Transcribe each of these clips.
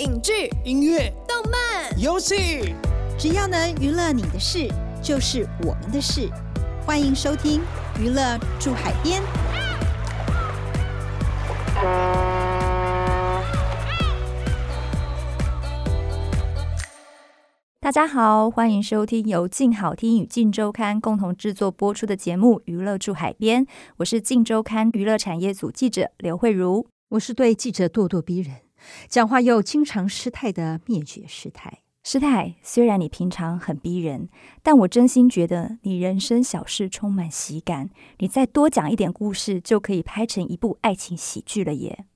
影剧、音乐、动漫，游戏，只要能娱乐你的事，就是我们的事。欢迎收听《娱乐住海边》。大家好，欢迎收听由静好听与静周刊共同制作播出的节目《娱乐住海边》，我是静周刊娱乐产业组记者刘慧茹。我是对记者咄咄逼人，讲话又经常失态的灭绝师太。师太，虽然你平常很逼人，但我真心觉得你人生小事充满喜感。你再多讲一点故事，就可以拍成一部爱情喜剧了耶！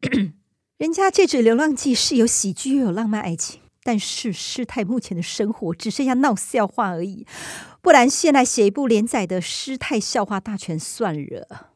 人家《戒指流浪记》是有喜剧又有浪漫爱情，但是师太目前的生活只剩下闹笑话而已。不然，现在写一部连载的《师太笑话大全》算了。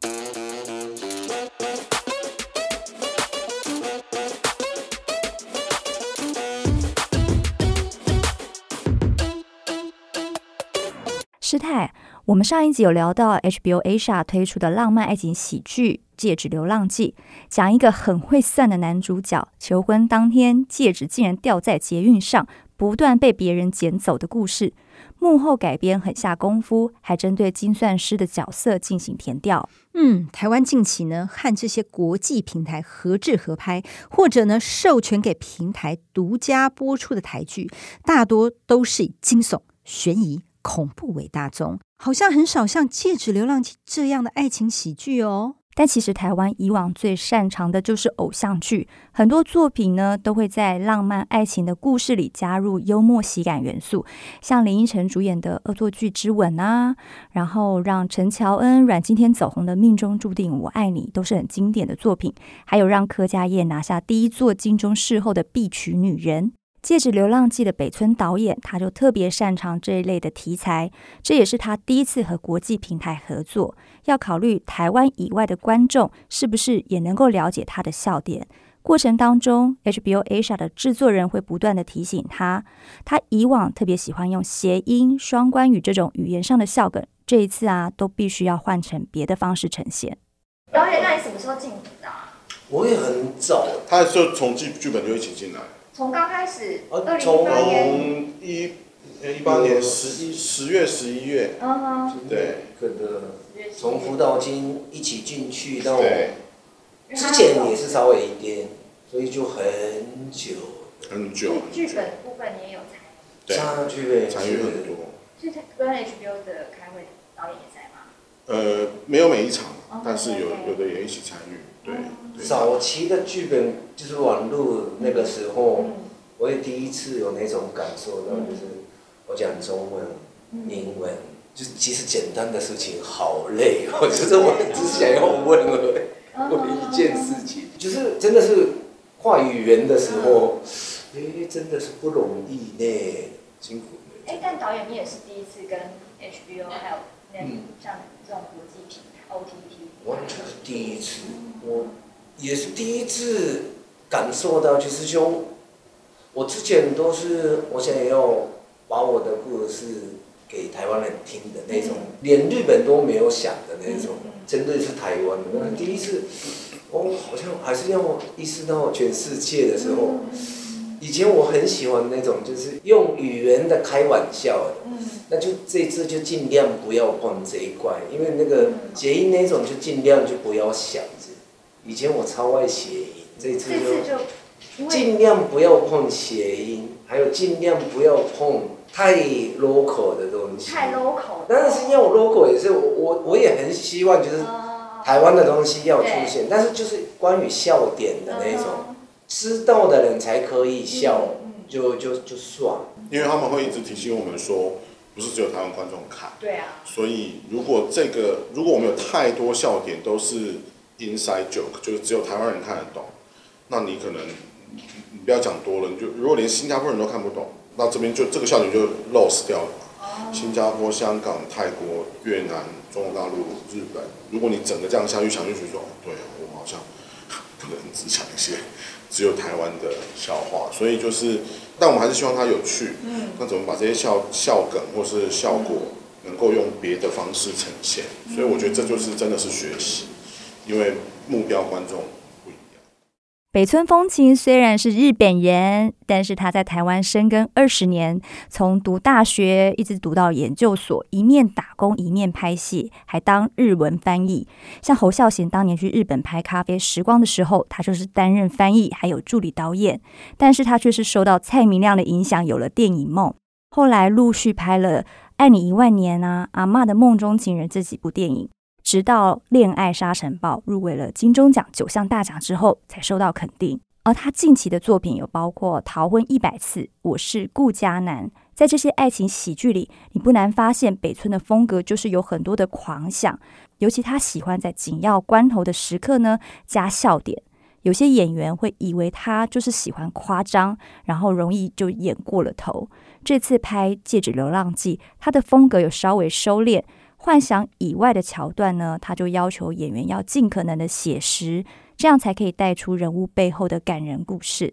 师太，我们上一集有聊到 HBO Asia 推出的浪漫爱情喜剧《戒指流浪记》，讲一个很会算的男主角求婚当天戒指竟然掉在捷运上，不断被别人捡走的故事。幕后改编很下功夫，还针对精算师的角色进行填调。嗯，台湾近期呢和这些国际平台合制合拍，或者呢授权给平台独家播出的台剧，大多都是以惊悚、悬疑。恐怖为大宗，好像很少像《戒指流浪记》这样的爱情喜剧哦。但其实台湾以往最擅长的就是偶像剧，很多作品呢都会在浪漫爱情的故事里加入幽默喜感元素，像林依晨主演的《恶作剧之吻》啊，然后让陈乔恩、阮经天走红的《命中注定我爱你》都是很经典的作品，还有让柯佳燕拿下第一座金钟视后的《必娶女人》。《戒指流浪记》的北村导演，他就特别擅长这一类的题材，这也是他第一次和国际平台合作，要考虑台湾以外的观众是不是也能够了解他的笑点。过程当中，HBO Asia 的制作人会不断的提醒他，他以往特别喜欢用谐音、双关语这种语言上的笑梗，这一次啊，都必须要换成别的方式呈现。导演，那你什么时候进的？我也很早，他就从剧剧本就一起进来。从刚开始，呃二零一八年，从一呃一八年十一十月十一月，嗯哼，对，从辅导金一起进去到对，之前也是稍微一点，所以就很久，很久，剧本部分你也有参与，对，差距也参与很多。是跟 HBO 的开会导演也在吗？呃，没有每一场哦，但是有有。的也一起参与，对。对。早期的剧本就是网络那个时候，嗯。我也第一次有那种感受到，嗯就是我讲中文、嗯。英文，就是其实简单的事情好累我，就是我只想要问而已。嗯为一件事情，就是真的是话语言的时候，哎、真的是不容易呢，辛苦了。哎，但导演你也是第一次跟 HBO 还有那嗯像这种国际平台 OTT，完全是第一次，我也是第一次感受到，就是说，我之前都是我想要把我的故事给台湾人听的那种，连日本都没有想的那种，针对是台湾的。第一次，哦，好像还是要意识到全世界的时候，以前我很喜欢那种就是用语言的开玩笑的。嗯那就这次就尽量不要碰这一块，因为那个谐音那种就尽量就不要想着。以前我超爱谐音，这次就尽量不要碰谐音，还有尽量不要碰太 local 的东西。太 local，但是因为我 local 也是我我我也很希望就是呃台湾的东西要出现，但是就是关于笑点的那种，知道的人才可以笑，嗯。就就就算。因为他们会一直提醒我们说，不是只有台湾观众看，对啊，所以如果这个如果我们有太多笑点都是 inside joke，就是只有台湾人看得懂，那你可能你你不要讲多了，你就如果连新加坡人都看不懂，那这边就这个笑点就 lost 掉了嘛。新加坡、香港、泰国、越南、中国大陆、日本，如果你整个这样下去想，就觉得说，哦，对我好像不能只讲一些只有台湾的笑话，所以就是，但我们还是希望它有趣。嗯，那怎么把这些笑笑梗或是效果能够用别的方式呈现？所以我觉得这就是真的是学习，因为目标观众不一样。北村风情虽然是日本人，但是他在台湾深耕二十年，从读大学一直读到研究所，一面打工一面拍戏，还当日文翻译。像侯孝贤当年去日本拍《咖啡时光》的时候，他就是担任翻译还有助理导演。但是他却是受到蔡明亮的影响，有了电影梦。后来陆续拍了《爱你一万年》啊，《阿嬷的梦中情人》这几部电影。直到《恋爱沙尘暴》入围了金钟奖九项大奖之后，才受到肯定。而他近期的作品有包括《逃婚一百次》《我是顾家男》。在这些爱情喜剧里，你不难发现北村的风格就是有很多的狂想，尤其他喜欢在紧要关头的时刻呢加笑点。有些演员会以为他就是喜欢夸张，然后容易就演过了头。这次拍《戒指流浪记》，他的风格有稍微收敛。幻想以外的桥段呢，他就要求演员要尽可能的写实，这样才可以带出人物背后的感人故事。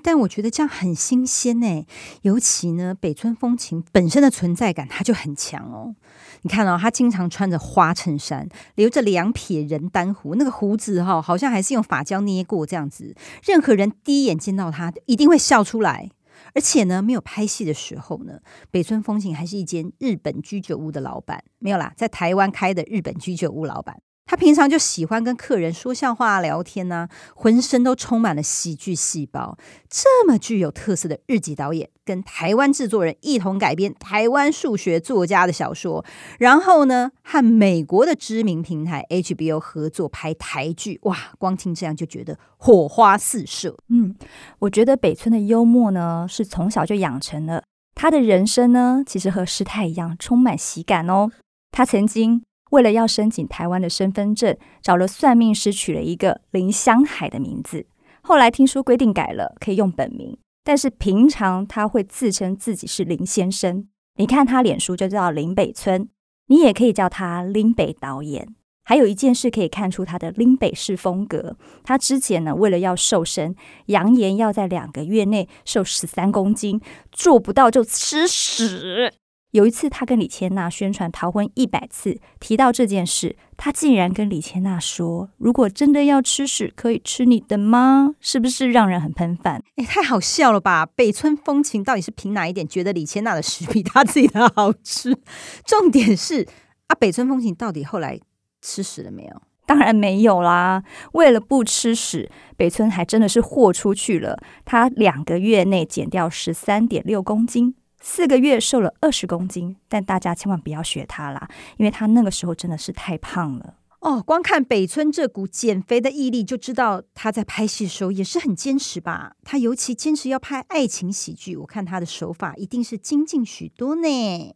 但我觉得这样很新鲜呢，尤其呢，北村风情本身的存在感它就很强哦。你看哦，他经常穿着花衬衫，留着两撇人丹胡，那个胡子哈，好像还是用发胶捏过这样子。任何人第一眼见到他，一定会笑出来。而且呢，没有拍戏的时候呢，北村风行还是一间日本居酒屋的老板，没有啦，在台湾开的日本居酒屋老板。他平常就喜欢跟客人说笑话、聊天呢，浑身都充满了喜剧细胞。这么具有特色的日籍导演，跟台湾制作人一同改编台湾数学作家的小说，然后呢，和美国的知名平台 HBO 合作拍台剧，哇，光听这样就觉得火花四射。嗯，我觉得北村的幽默呢，是从小就养成了。他的人生呢，其实和师太一样，充满喜感哦。他曾经。为了要申请台湾的身份证，找了算命师取了一个林香海的名字。后来听说规定改了，可以用本名，但是平常他会自称自己是林先生。你看他脸书就叫林北村，你也可以叫他林北导演。还有一件事可以看出他的林北式风格。他之前呢，为了要瘦身，扬言要在两个月内瘦十三公斤，做不到就吃屎。有一次，他跟李千娜宣传逃婚一百次，提到这件事，他竟然跟李千娜说：“如果真的要吃屎，可以吃你的吗？”是不是让人很喷饭？哎，太好笑了吧！北村风情到底是凭哪一点觉得李千娜的屎比他自己的好吃？重点是啊，北村风情到底后来吃屎了没有？当然没有啦！为了不吃屎，北村还真的是豁出去了。他两个月内减掉十三点六公斤。四个月瘦了二十公斤，但大家千万不要学他啦，因为他那个时候真的是太胖了哦。光看北村这股减肥的毅力，就知道他在拍戏的时候也是很坚持吧。他尤其坚持要拍爱情喜剧，我看他的手法一定是精进许多呢。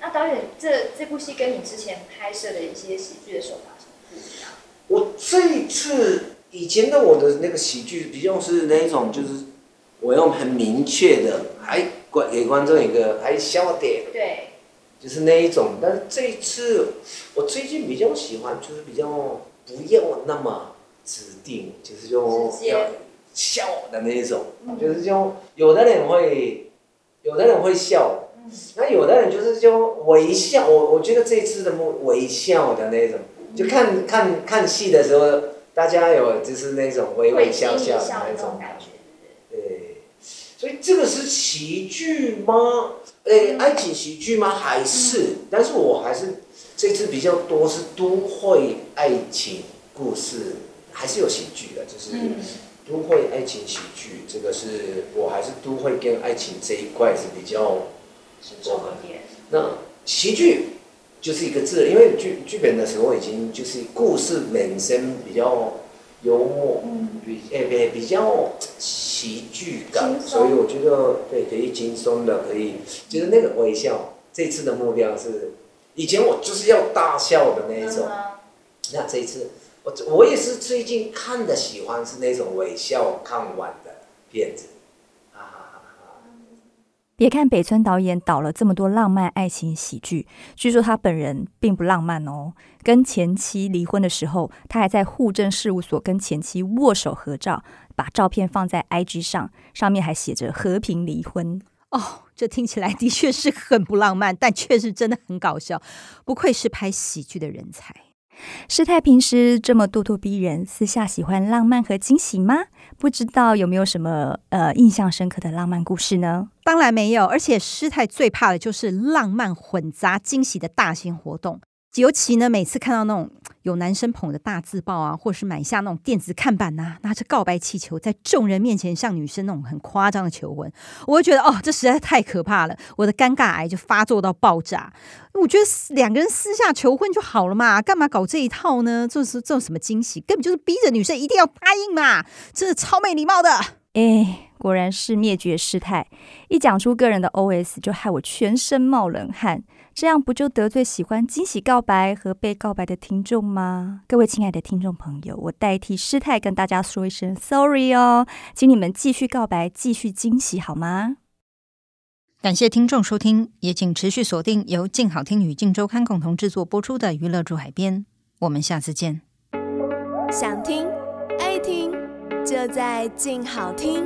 那导演，这这部戏跟你之前拍摄的一些喜剧的手法是不一样？我这一次以前的我的那个喜剧比较是那一种，就是我用很明确的还。给观众一个还笑点，对，就是那一种。但是这一次，我最近比较喜欢，就是比较不要那么指定，就是就要笑的那一种。就是就有的人会，有的人会笑，那有的人就是就微笑。我我觉得这一次的微笑的那种，就看看看戏的时候，大家有就是那种微微笑笑的那种。所以这个是喜剧吗？诶，爱情喜剧吗？还是？但是我还是这次比较多是都会爱情故事，还是有喜剧的，就是都会爱情喜剧。这个是我还是都会跟爱情这一块是比较多一点。那喜剧就是一个字，因为剧剧本的时候已经就是故事本身比较幽默，比诶比比较。喜剧感，所以我觉得对可以轻松的，可以就是那个微笑。这次的目标是，以前我就是要大笑的那一种，那这一次我我也是最近看的喜欢是那种微笑看完的片子。别看北村导演导了这么多浪漫爱情喜剧，据说他本人并不浪漫哦。跟前妻离婚的时候，他还在户政事务所跟前妻握手合照。把照片放在 IG 上，上面还写着“和平离婚”。哦，这听起来的确是很不浪漫，但却是真的很搞笑。不愧是拍喜剧的人才。师太平时这么咄咄逼人，私下喜欢浪漫和惊喜吗？不知道有没有什么呃印象深刻的浪漫故事呢？当然没有，而且师太最怕的就是浪漫混杂惊喜的大型活动。尤其呢，每次看到那种有男生捧着大字报啊，或是买下那种电子看板呐、拿着告白气球在众人面前向女生那种很夸张的求婚，我就觉得哦，这实在太可怕了，我的尴尬癌就发作到爆炸。我觉得两个人私下求婚就好了嘛，干嘛搞这一套呢？这是这有什么惊喜？根本就是逼着女生一定要答应嘛，真的超没礼貌的。哎，果然是灭绝师太，一讲出个人的 OS 就害我全身冒冷汗。这样不就得罪喜欢惊喜告白和被告白的听众吗？各位亲爱的听众朋友，我代替师太跟大家说一声 sorry 哦，请你们继续告白，继续惊喜好吗？感谢听众收听，也请持续锁定由静好听与静周刊共同制作播出的《娱乐住海边》，我们下次见。想听爱听，就在静好听。